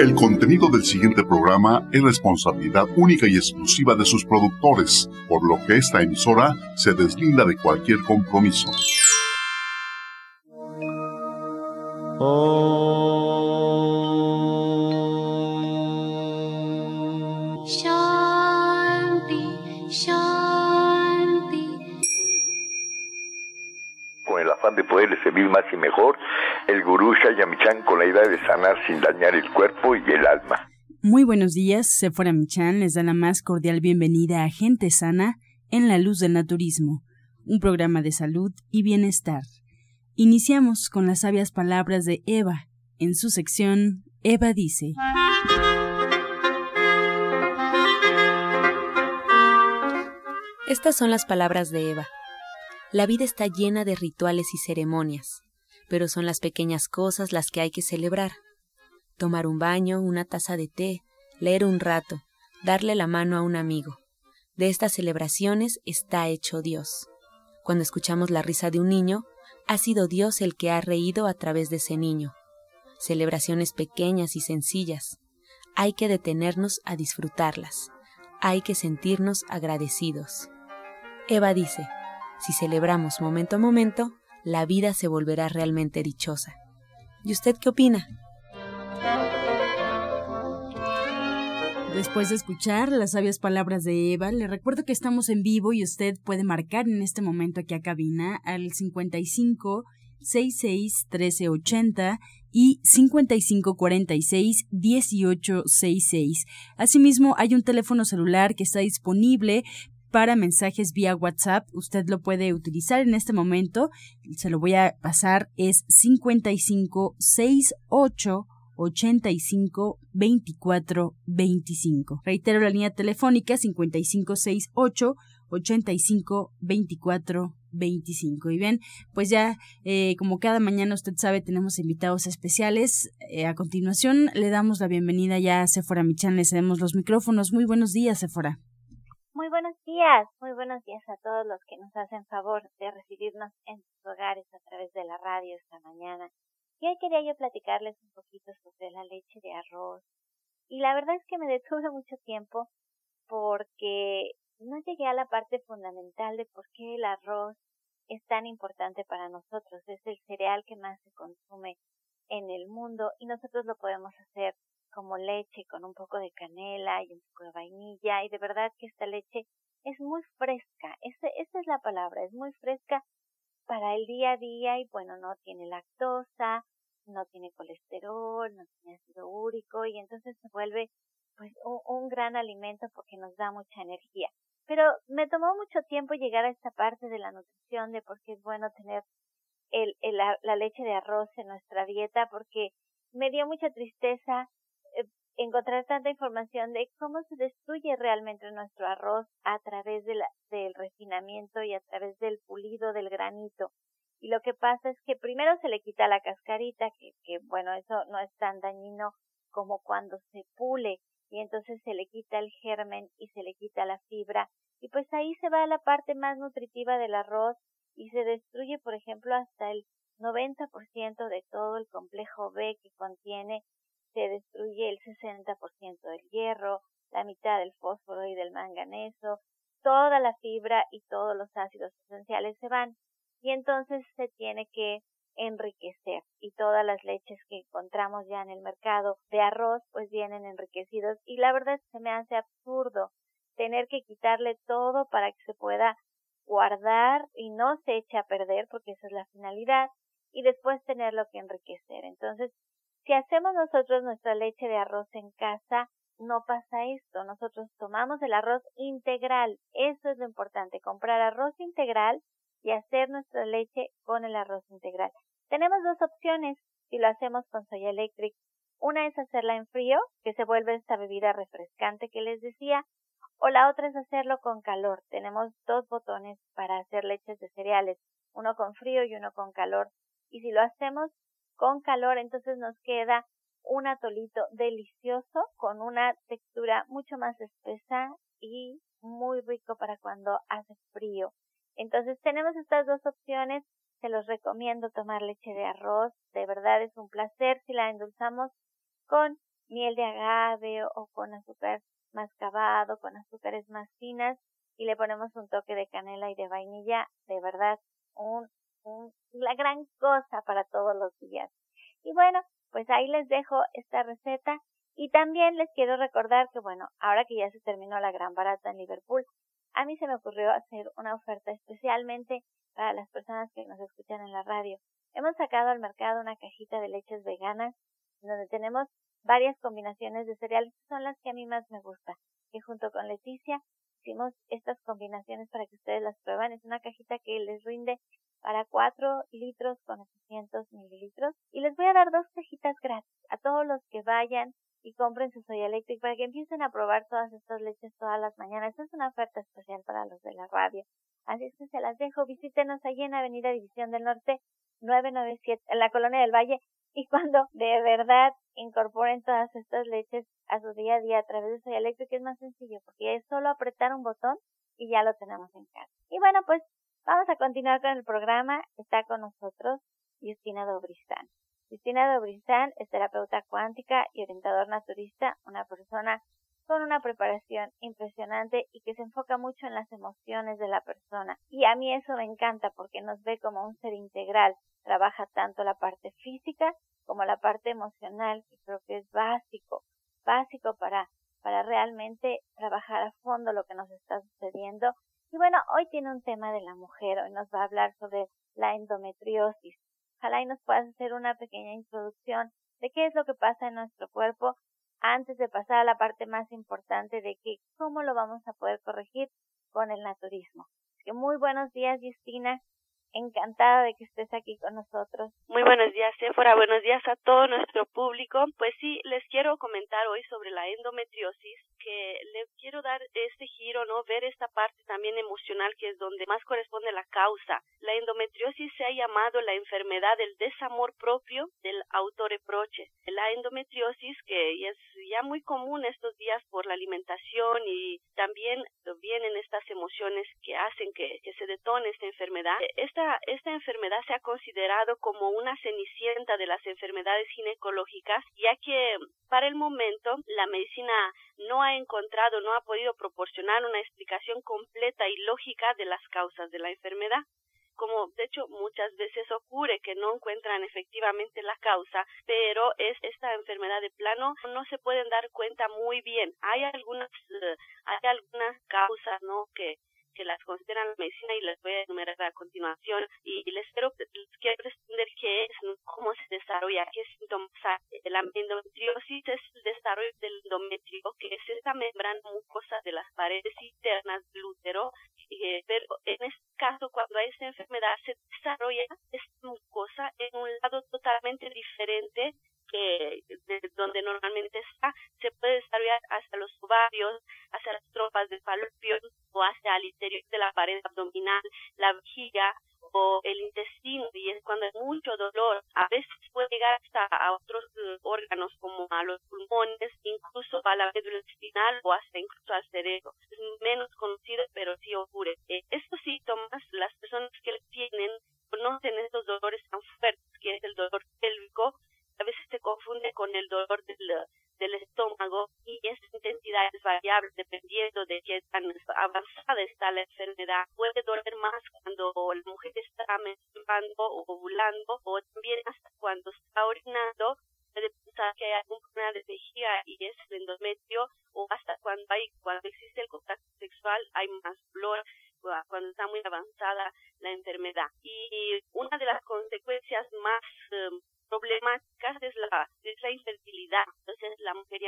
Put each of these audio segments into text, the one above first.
El contenido del siguiente programa es responsabilidad única y exclusiva de sus productores, por lo que esta emisora se deslinda de cualquier compromiso. Con el afán de poderle servir más y mejor, el gurú Shayamichan con la idea de sanar sin dañar el cuerpo y el alma. Muy buenos días, Sephora Michan les da la más cordial bienvenida a Gente Sana en la Luz del Naturismo, un programa de salud y bienestar. Iniciamos con las sabias palabras de Eva. En su sección, Eva dice. Estas son las palabras de Eva. La vida está llena de rituales y ceremonias, pero son las pequeñas cosas las que hay que celebrar. Tomar un baño, una taza de té, leer un rato, darle la mano a un amigo. De estas celebraciones está hecho Dios. Cuando escuchamos la risa de un niño, ha sido Dios el que ha reído a través de ese niño. Celebraciones pequeñas y sencillas. Hay que detenernos a disfrutarlas. Hay que sentirnos agradecidos. Eva dice, si celebramos momento a momento, la vida se volverá realmente dichosa. ¿Y usted qué opina? Después de escuchar las sabias palabras de Eva, le recuerdo que estamos en vivo y usted puede marcar en este momento aquí a cabina al 55 66 1380 y 55 46 1866. Asimismo, hay un teléfono celular que está disponible para mensajes vía WhatsApp. Usted lo puede utilizar en este momento. Se lo voy a pasar. Es 55 68 85 24 25. Reitero la línea telefónica 5568 85 24 25. Y bien, pues ya eh, como cada mañana usted sabe tenemos invitados especiales. Eh, a continuación le damos la bienvenida ya a Sephora Michan, le cedemos los micrófonos. Muy buenos días, Sephora. Muy buenos días, muy buenos días a todos los que nos hacen favor de recibirnos en sus hogares a través de la radio esta mañana. Y hoy quería yo platicarles un poquito sobre la leche de arroz. Y la verdad es que me detuve mucho tiempo porque no llegué a la parte fundamental de por qué el arroz es tan importante para nosotros. Es el cereal que más se consume en el mundo y nosotros lo podemos hacer como leche con un poco de canela y un poco de vainilla y de verdad que esta leche es muy fresca, esa, esa es la palabra, es muy fresca para el día a día y bueno, no tiene lactosa, no tiene colesterol, no tiene ácido úrico y entonces se vuelve pues un, gran alimento porque nos da mucha energía. Pero me tomó mucho tiempo llegar a esta parte de la nutrición, de por qué es bueno tener el, el la, leche de arroz en nuestra dieta, porque me dio mucha tristeza encontrar tanta información de cómo se destruye realmente nuestro arroz a través de la, del refinamiento y a través del pulido del granito. Y lo que pasa es que primero se le quita la cascarita, que, que bueno, eso no es tan dañino como cuando se pule y entonces se le quita el germen y se le quita la fibra y pues ahí se va la parte más nutritiva del arroz y se destruye por ejemplo hasta el 90% de todo el complejo B que contiene se destruye el 60% del hierro, la mitad del fósforo y del manganeso, toda la fibra y todos los ácidos esenciales se van y entonces se tiene que enriquecer y todas las leches que encontramos ya en el mercado de arroz pues vienen enriquecidos y la verdad es que se me hace absurdo tener que quitarle todo para que se pueda guardar y no se eche a perder porque esa es la finalidad y después tenerlo que enriquecer. Entonces, si hacemos nosotros nuestra leche de arroz en casa, no pasa esto. Nosotros tomamos el arroz integral. Eso es lo importante, comprar arroz integral y hacer nuestra leche con el arroz integral. Tenemos dos opciones si lo hacemos con Soya Electric. Una es hacerla en frío, que se vuelve esta bebida refrescante que les decía, o la otra es hacerlo con calor. Tenemos dos botones para hacer leches de cereales, uno con frío y uno con calor. Y si lo hacemos con calor, entonces nos queda un atolito delicioso con una textura mucho más espesa y muy rico para cuando hace frío. Entonces tenemos estas dos opciones. Se los recomiendo tomar leche de arroz. De verdad es un placer si la endulzamos con miel de agave o con azúcar mascabado, con azúcares más finas y le ponemos un toque de canela y de vainilla, de verdad, un, un, la gran cosa para todos los días. Y bueno, pues ahí les dejo esta receta y también les quiero recordar que bueno, ahora que ya se terminó la gran barata en Liverpool, a mí se me ocurrió hacer una oferta especialmente para las personas que nos escuchan en la radio. Hemos sacado al mercado una cajita de leches veganas donde tenemos varias combinaciones de cereales que son las que a mí más me gusta, que junto con Leticia hicimos estas combinaciones para que ustedes las prueban. Es una cajita que les rinde para 4 litros con 800 mililitros. Y les voy a dar dos cajitas gratis a todos los que vayan y compren su Soya Electric para que empiecen a probar todas estas leches todas las mañanas. Esta es una oferta especial para los de la radio. Así es que se las dejo. Visítenos allí en Avenida División del Norte 997 en la Colonia del Valle y cuando de verdad incorporen todas estas leches a su día a día a través de Soya Electric es más sencillo porque es solo apretar un botón y ya lo tenemos en casa. Y bueno, pues vamos a continuar con el programa. Está con nosotros Justina Dobristán. Justina Dobristán es terapeuta cuántica y orientador naturista, una persona con una preparación impresionante y que se enfoca mucho en las emociones de la persona. Y a mí eso me encanta porque nos ve como un ser integral. Trabaja tanto la parte física como la parte emocional, que creo que es básico, básico para, para realmente trabajar a fondo lo que nos está sucediendo. Y bueno, hoy tiene un tema de la mujer, hoy nos va a hablar sobre la endometriosis. Ojalá y nos puedas hacer una pequeña introducción de qué es lo que pasa en nuestro cuerpo antes de pasar a la parte más importante de que cómo lo vamos a poder corregir con el naturismo. que muy buenos días, Justina. Encantada de que estés aquí con nosotros. Muy buenos días, Sephora. Buenos días a todo nuestro público. Pues sí, les quiero comentar hoy sobre la endometriosis, que le quiero dar este giro, ¿no? Ver esta parte también emocional que es donde más corresponde la causa. La endometriosis se ha llamado la enfermedad del desamor propio del autoreproche. La endometriosis, que es ya muy común estos días por la alimentación y también vienen estas emociones que hacen que, se detone esta enfermedad. Esta esta, enfermedad se ha considerado como una cenicienta de las enfermedades ginecológicas, ya que para el momento la medicina no ha encontrado, no ha podido proporcionar una explicación completa y lógica de las causas de la enfermedad como de hecho muchas veces ocurre que no encuentran efectivamente la causa, pero es esta enfermedad de plano no se pueden dar cuenta muy bien. Hay algunas eh, hay algunas causas, ¿no? que que las consideran la medicina y las voy a enumerar a continuación. Y les quiero, quiero responder qué es, cómo se desarrolla, qué síntomas hay. La endometriosis es el desarrollo del endometrio, que es esta membrana mucosa de las paredes internas del útero, eh, pero en este caso, cuando hay esta enfermedad, se desarrolla esta mucosa en un lado totalmente diferente que de donde normalmente está, se puede desarrollar hasta los ovarios, hacia las tropas de falopio o hacia el interior de la pared abdominal, la vejiga o el intestino y es cuando hay mucho dolor. A veces puede llegar hasta a otros eh, órganos como a los pulmones, incluso a la médula espinal o hasta incluso al cerebro. Es menos conocido, pero sí ocurre. Eh, síntomas, las personas que le tienen conocen estos dolores tan fuertes, que es el dolor pélvico, a veces se confunde con el dolor del, del estómago y esa intensidad es variable dependiendo de qué tan avanzada está Puede doler más cuando la mujer está menstruando o ovulando o también hasta cuando está orinando puede pensar que hay algún problema de vejiga y es el endometrio o hasta cuando hay cuando existe el contacto sexual hay más dolor cuando está muy avanzada la enfermedad y una de las consecuencias más em, problemáticas es la, es la infertilidad.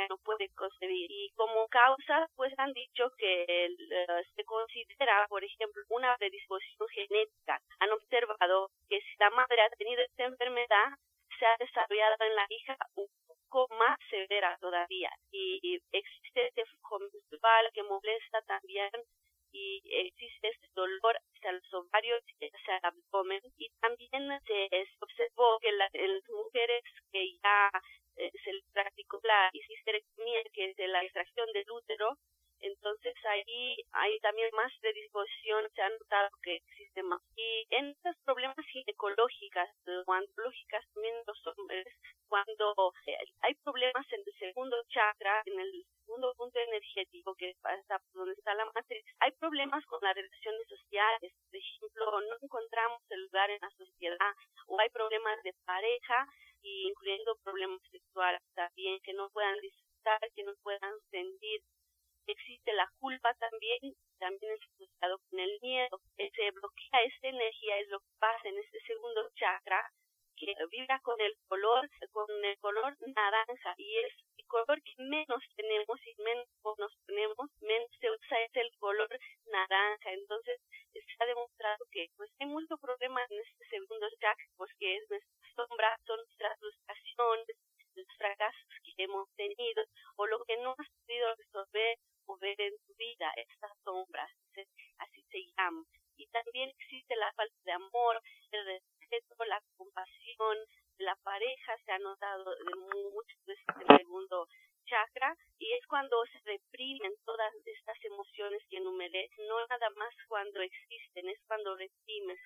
No puede concebir. Y como causa, pues han dicho que eh, se considera, por ejemplo, una predisposición genética. Han observado que si la madre ha tenido esta enfermedad, se ha desarrollado en la hija un poco más severa todavía. Y existe este menstrual que molesta también y existe este dolor hacia los ovarios y hacia el abdomen y también se observó que la, en las mujeres que ya eh, se practicó la histerectomía que es la extracción del útero Entonces ahí hay también más predisposición, se ha notado que existe más. Y en estos problemas ginecológicas, lógicas también los hombres, cuando eh, hay problemas en el segundo chakra, en el segundo punto energético que está donde está la matriz, hay problemas con las relaciones sociales. Por ejemplo, no encontramos el lugar en la sociedad o hay problemas de pareja incluyendo problemas sexuales también que no puedan disfrutar, que no puedan sentir existe la culpa también, también es asociado con el miedo. Se bloquea esta energía, es lo que pasa en este segundo chakra, que vibra con el color, con el color naranja, y es color que menos tenemos y menos nos tenemos, menos se usa es el color naranja. Entonces, ha demostrado que pues hay mucho problema en este segundo chakra, pues que es nuestra sombra, son nuestras frustraciones, los fracasos que hemos tenido, o lo que no has podido resolver o ver en tu vida, estas sombras, así se llama. Y también existe la falta de amor, el respeto, la compasión, la pareja se ha notado de de este segundo chakra y es cuando se reprimen todas estas emociones que enumeré, no nada más cuando existen, es cuando reprimes.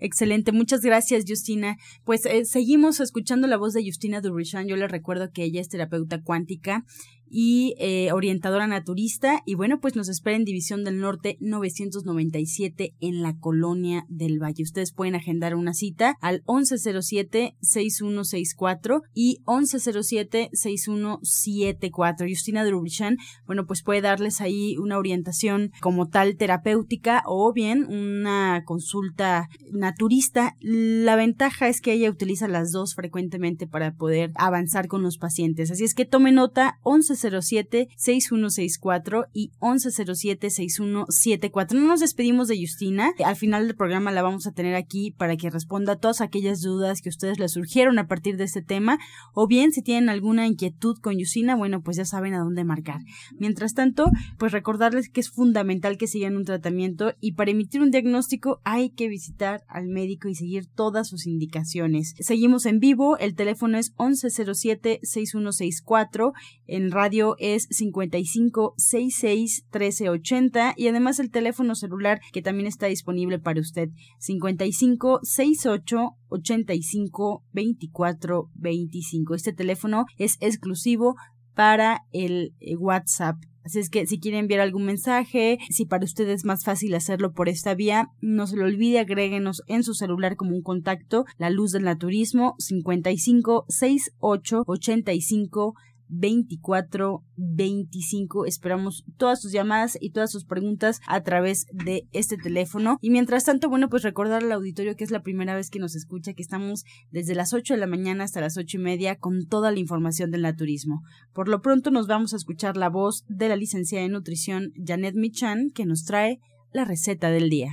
Excelente, muchas gracias Justina. Pues eh, seguimos escuchando la voz de Justina Durishan. Yo le recuerdo que ella es terapeuta cuántica y eh, orientadora naturista. Y bueno, pues nos espera en División del Norte 997 en la Colonia del Valle. Ustedes pueden agendar una cita al 1107-6164 y 1107-6174. Justina Drubichan, bueno, pues puede darles ahí una orientación como tal terapéutica o bien una consulta naturista. La ventaja es que ella utiliza las dos frecuentemente para poder avanzar con los pacientes. Así es que tome nota 11 1107-6164 y 1107-6174. No nos despedimos de Justina. Al final del programa la vamos a tener aquí para que responda a todas aquellas dudas que ustedes le surgieron a partir de este tema. O bien, si tienen alguna inquietud con Justina, bueno, pues ya saben a dónde marcar. Mientras tanto, pues recordarles que es fundamental que sigan un tratamiento y para emitir un diagnóstico hay que visitar al médico y seguir todas sus indicaciones. Seguimos en vivo. El teléfono es 1107-6164 en radio radio es 5566-1380 y además el teléfono celular que también está disponible para usted 5568-852425. Este teléfono es exclusivo para el eh, WhatsApp. Así es que si quieren enviar algún mensaje, si para usted es más fácil hacerlo por esta vía, no se lo olvide, agréguenos en su celular como un contacto, la luz del naturismo 55 68 85 2425. Esperamos todas sus llamadas y todas sus preguntas a través de este teléfono. Y mientras tanto, bueno, pues recordar al auditorio que es la primera vez que nos escucha, que estamos desde las 8 de la mañana hasta las ocho y media con toda la información del naturismo. Por lo pronto nos vamos a escuchar la voz de la licenciada en nutrición Janet Michan, que nos trae la receta del día.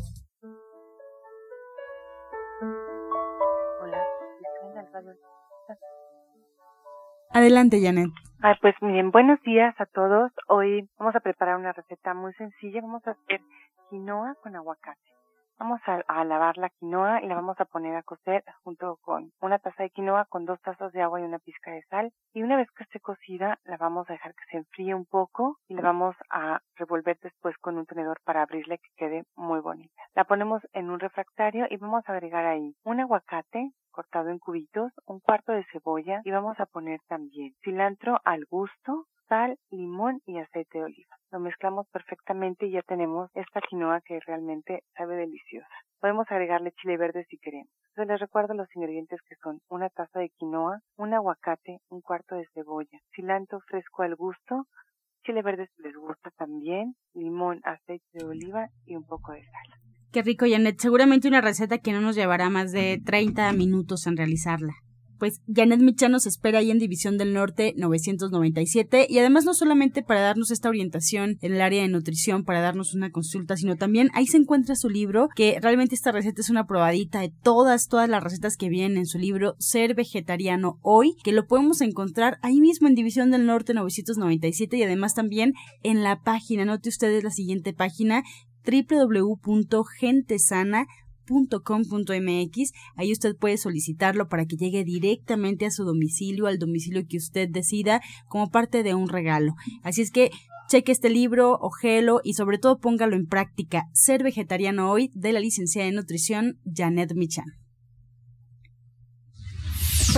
Adelante, Janet. Ay, pues bien, buenos días a todos. Hoy vamos a preparar una receta muy sencilla. Vamos a hacer quinoa con aguacate. Vamos a, lavar la quinoa y la vamos a poner a cocer junto con una taza de quinoa con dos tazas de agua y una pizca de sal. Y una vez que esté cocida, la vamos a dejar que se enfríe un poco y la vamos a revolver después con un tenedor para abrirla que quede muy bonita. La ponemos en un refractario y vamos a agregar ahí un aguacate, cortado en cubitos, un cuarto de cebolla y vamos a poner también cilantro al gusto, sal, limón y aceite de oliva. Lo mezclamos perfectamente y ya tenemos esta quinoa que realmente sabe deliciosa. Podemos agregarle chile verde si queremos. Entonces les recuerdo los ingredientes que son una taza de quinoa, un aguacate, un cuarto de cebolla, cilantro fresco al gusto, chile verde si les gusta también, limón, aceite de oliva y un poco de sal. Qué rico, Janet. Seguramente una receta que no nos llevará más de 30 minutos en realizarla. pues Janet Michan nos espera ahí en División del Norte 997 y además no solamente para darnos esta orientación en el área de nutrición, para darnos una consulta, sino también ahí se encuentra su libro, que realmente esta receta es una probadita de todas, todas las recetas que vienen en su libro Ser Vegetariano Hoy, que lo podemos encontrar ahí mismo en División del Norte 997 y además también en la página, note ustedes la siguiente página www.gentesana.com .com.mx. Ahí usted puede solicitarlo para que llegue directamente a su domicilio, al domicilio que usted decida, como parte de un regalo. Así es que cheque este libro, ojelo y sobre todo póngalo en práctica. Ser vegetariano hoy de la licenciada en nutrición Janet Michan.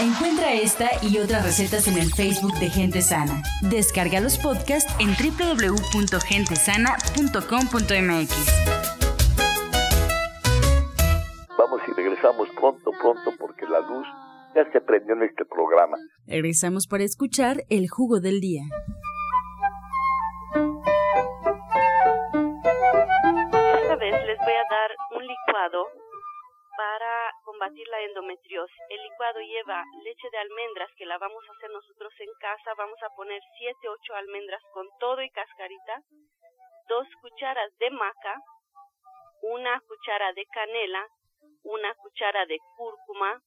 Encuentra esta y otras recetas en el Facebook de Gente Sana. Descarga los podcasts en www.gentesana.com.mx. Vamos y regresamos pronto, pronto, porque la luz ya se prendió en este programa. Regresamos para escuchar el jugo del día. Esta vez les voy a dar un licuado para combatir la endometriosis. El licuado lleva leche de almendras que la vamos a hacer nosotros en casa. Vamos a poner 7, 8 almendras con todo y cascarita, dos cucharas de maca, una cuchara de canela, una cuchara de cúrcuma,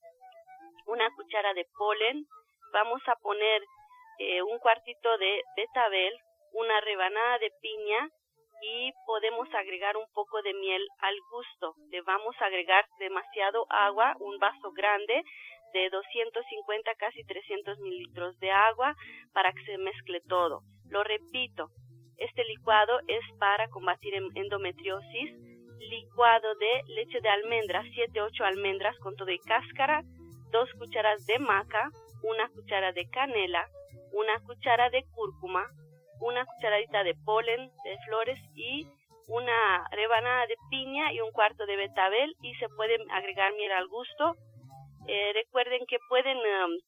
una cuchara de polen. Vamos a poner eh, un cuartito de betabel, una rebanada de piña y podemos agregar un poco de miel al gusto. Le vamos a agregar demasiado agua, un vaso grande de 250 casi 300 mililitros de agua para que se mezcle todo. Lo repito, este licuado es para combatir endometriosis. Licuado de leche de almendras, 7-8 almendras con todo y cáscara, dos cucharas de maca, una cuchara de canela, una cuchara de cúrcuma, una cucharadita de polen de flores y una rebanada de piña y un cuarto de betabel y se puede agregar miel al gusto. Eh, recuerden que pueden um,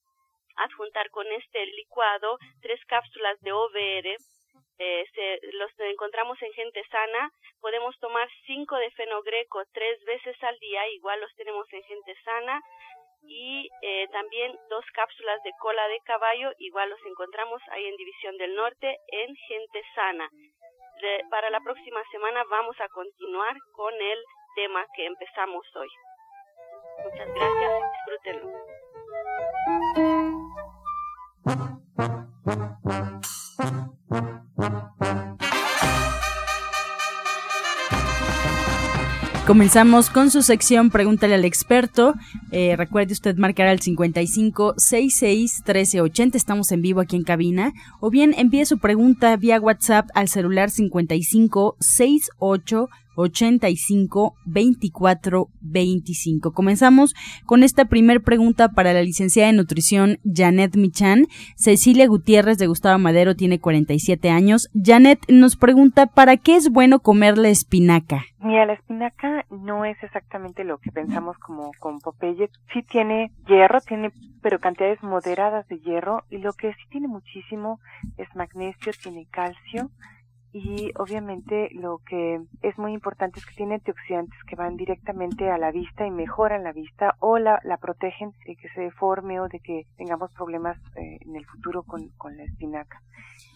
adjuntar con este licuado tres cápsulas de OVR. Eh, se, los encontramos en gente sana. Podemos tomar cinco de fenogreco tres veces al día, igual los tenemos en gente sana y eh, también dos cápsulas de cola de caballo, igual los encontramos ahí en División del Norte en Gente Sana. para la próxima semana vamos a continuar con el tema que empezamos hoy. Muchas gracias, disfrútenlo. Comenzamos con su sección Pregúntale al experto. Eh, recuerde usted marcar al 55 66 1380. Estamos en vivo aquí en cabina. O bien envíe su pregunta vía WhatsApp al celular 55 68 85 24 25. Comenzamos con esta primer pregunta para la licenciada en nutrición Janet Michan. Cecilia Gutiérrez de Gustavo Madero tiene 47 años. Janet nos pregunta ¿para qué es bueno comer la espinaca? Mira, la espinaca no es exactamente lo que pensamos como con Popeye. Sí tiene hierro, tiene pero cantidades moderadas de hierro y lo que sí tiene muchísimo es magnesio, tiene calcio y obviamente lo que es muy importante es que tiene antioxidantes que van directamente a la vista y mejoran la vista o la, la protegen de que se deforme o de que tengamos problemas eh, en el futuro con, con la espinaca.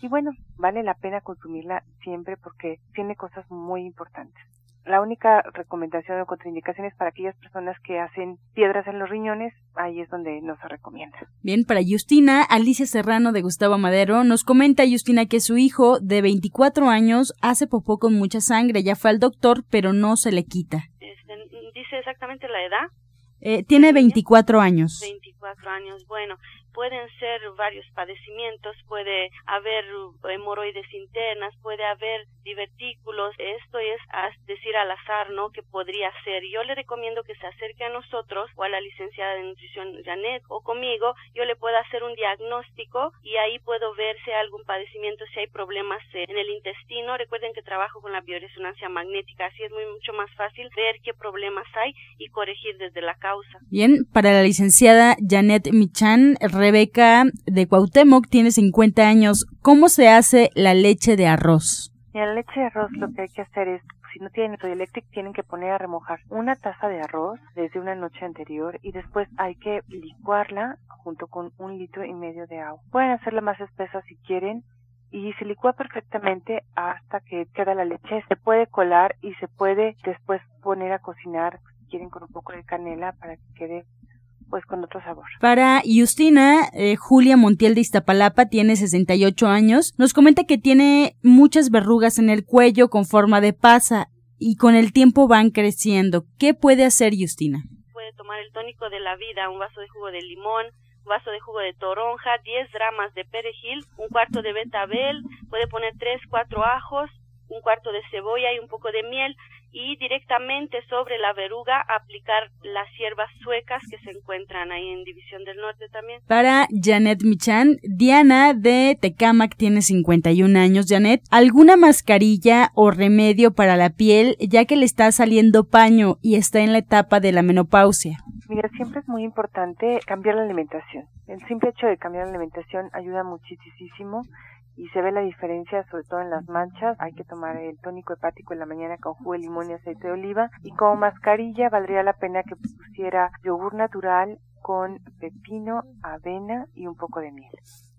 Y bueno, vale la pena consumirla siempre porque tiene cosas muy importantes. La única recomendación o contraindicación es para aquellas personas que hacen piedras en los riñones, ahí es donde nos recomienda. Bien, para Justina, Alicia Serrano de Gustavo Madero nos comenta Justina que su hijo de 24 años hace popó con mucha sangre, ya fue al doctor, pero no se le quita. Este, ¿Dice exactamente la edad? Eh, tiene 24 años. 24 años, bueno, pueden ser varios padecimientos, puede haber hemorroides internas, puede haber divertículos, esto es decir al azar, ¿no? Que podría ser. Yo le recomiendo que se acerque a nosotros o a la licenciada de nutrición Janet o conmigo, yo le puedo hacer un diagnóstico y ahí puedo ver si hay algún padecimiento, si hay problemas en el intestino. Recuerden que trabajo con la bioresonancia magnética, así es muy mucho más fácil ver qué problemas hay y corregir desde la causa. Bien, para la licenciada Janet Michan, Rebeca de Cuauhtémoc tiene 50 años. ¿Cómo se hace la leche de arroz? La leche de arroz lo que hay que hacer es si no tienen electric tienen que poner a remojar una taza de arroz desde una noche anterior y después hay que licuarla junto con un litro y medio de agua. Pueden hacerla más espesa si quieren y se licúa perfectamente hasta que queda la leche. Se puede colar y se puede después poner a cocinar si quieren con un poco de canela para que quede pues con otro sabor. Para Justina, eh, Julia Montiel de Iztapalapa tiene 68 años. Nos comenta que tiene muchas verrugas en el cuello con forma de pasa y con el tiempo van creciendo. ¿Qué puede hacer Justina? Puede tomar el tónico de la vida, un vaso de jugo de limón, un vaso de jugo de toronja, 10 gramas de perejil, un cuarto de betabel, puede poner 3, 4 ajos, un cuarto de cebolla y un poco de miel y directamente sobre la verruga aplicar las hierbas suecas que se encuentran ahí en División del Norte también. Para Janet Michan, Diana de Tecamac tiene 51 años. Janet, ¿alguna mascarilla o remedio para la piel ya que le está saliendo paño y está en la etapa de la menopausia? Mira, siempre es muy importante cambiar la alimentación. El simple hecho de cambiar la alimentación ayuda muchísimo y se ve la diferencia sobre todo en las manchas. Hay que tomar el tónico hepático en la mañana con jugo de limón y aceite de oliva y como mascarilla valdría la pena que pusiera yogur natural con pepino, avena y un poco de miel.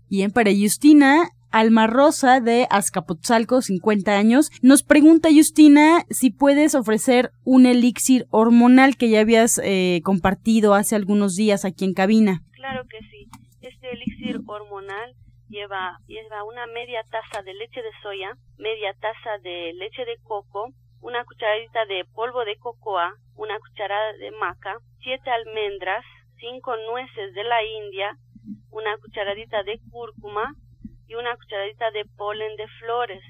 Bien, para Justina, Alma Rosa de Azcapotzalco, 50 años, nos pregunta Justina si puedes ofrecer un elixir hormonal que ya habías eh, compartido hace algunos días aquí en cabina. Claro que sí. Este elixir hormonal lleva, lleva una media taza de leche de soya, media taza de leche de coco, una cucharadita de polvo de cocoa, una cucharada de maca, siete almendras, cinco nueces de la India, una cucharadita de cúrcuma y una cucharadita de polen de flores.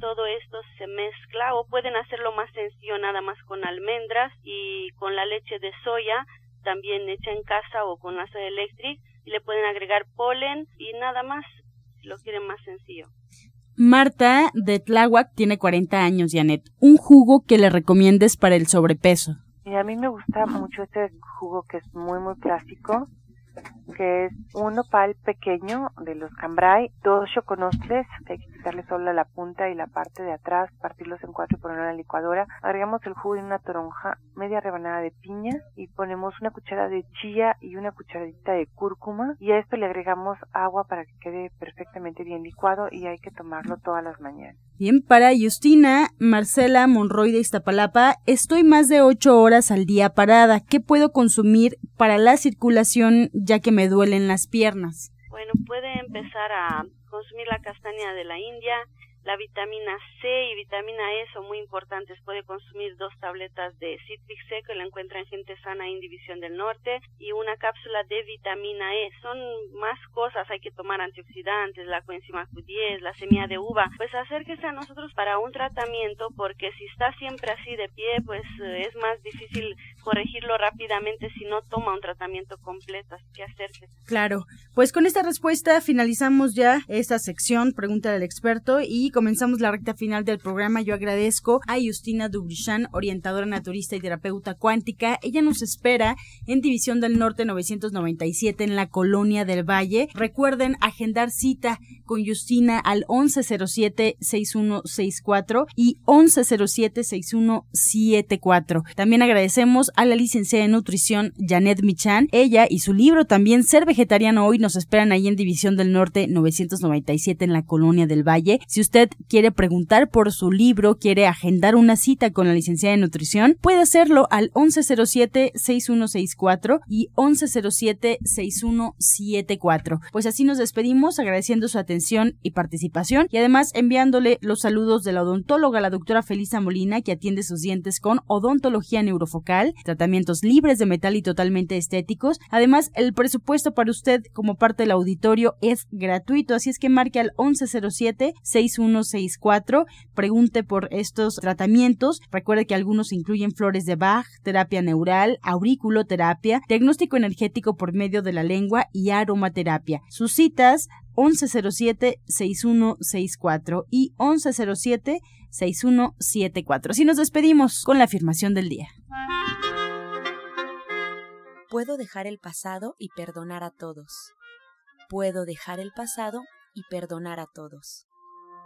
Todo esto se mezcla o pueden hacerlo más sencillo nada más con almendras y con la leche de soya también hecha en casa o con ácido eléctrico y le pueden agregar polen y nada más lo quieren más sencillo. Marta de Tláhuac tiene 40 años, Janet. ¿Un jugo que le recomiendes para el sobrepeso? Y a mí me gusta mucho este jugo que es muy, muy clásico, que es un nopal pequeño de los cambrai, dos choconostres, hay que quitarle solo la punta y la parte de atrás, partirlos en cuatro y ponerlo en la licuadora. Agregamos el jugo de una toronja, media rebanada de piña y ponemos una cuchara de chía y una cucharadita de cúrcuma y a esto le agregamos agua para que quede perfectamente bien licuado y hay que tomarlo todas las mañanas. Bien, para Justina, Marcela Monroy de Iztapalapa, estoy más de ocho horas al día parada. ¿Qué puedo consumir para la circulación ya que me duelen las piernas? Bueno, puede empezar a consumir la castaña de la India, la vitamina C y vitamina E son muy importantes. Puede consumir dos tabletas de Citrix C que la encuentra en Gente Sana en División del Norte y una cápsula de vitamina E. Son más cosas. Hay que tomar antioxidantes, la coenzima Q10, la semilla de uva. Pues acérquese a nosotros para un tratamiento porque si está siempre así de pie, pues eh, es más difícil corregirlo rápidamente si no toma un tratamiento completo. Así que acérquese. Claro. Pues con esta respuesta finalizamos ya esta sección, pregunta del experto y comenzamos la recta final del programa. Yo agradezco a Justina Dubrichan, orientadora naturista y terapeuta cuántica. Ella nos espera en División del Norte 997 en la Colonia del Valle. Recuerden agendar cita con Justina al 1107-6164 y 1107-6174. También agradecemos a la licenciada en nutrición Janet Michan. Ella y su libro también Ser Vegetariano Hoy nos esperan ahí en División del Norte 997 en la Colonia del Valle. Si usted quiere preguntar por su libro, quiere agendar una cita con la licenciada de nutrición, puede hacerlo al 1107-6164 y 1107-6174. Pues así nos despedimos agradeciendo su atención y participación y además enviándole los saludos de la odontóloga, la doctora Felisa Molina, que atiende sus dientes con odontología neurofocal, tratamientos libres de metal y totalmente estéticos. Además, el presupuesto para usted como parte del auditorio es gratuito, así es que marque al 1107-6164, pregunte por estos tratamientos. Recuerde que algunos incluyen flores de Bach, terapia neural, auriculoterapia, diagnóstico energético por medio de la lengua y aromaterapia. Sus citas 1107-6164 y 1107-6174. Así nos despedimos con la afirmación del día. Puedo dejar el pasado y perdonar a todos. Puedo dejar el pasado y perdonar a todos.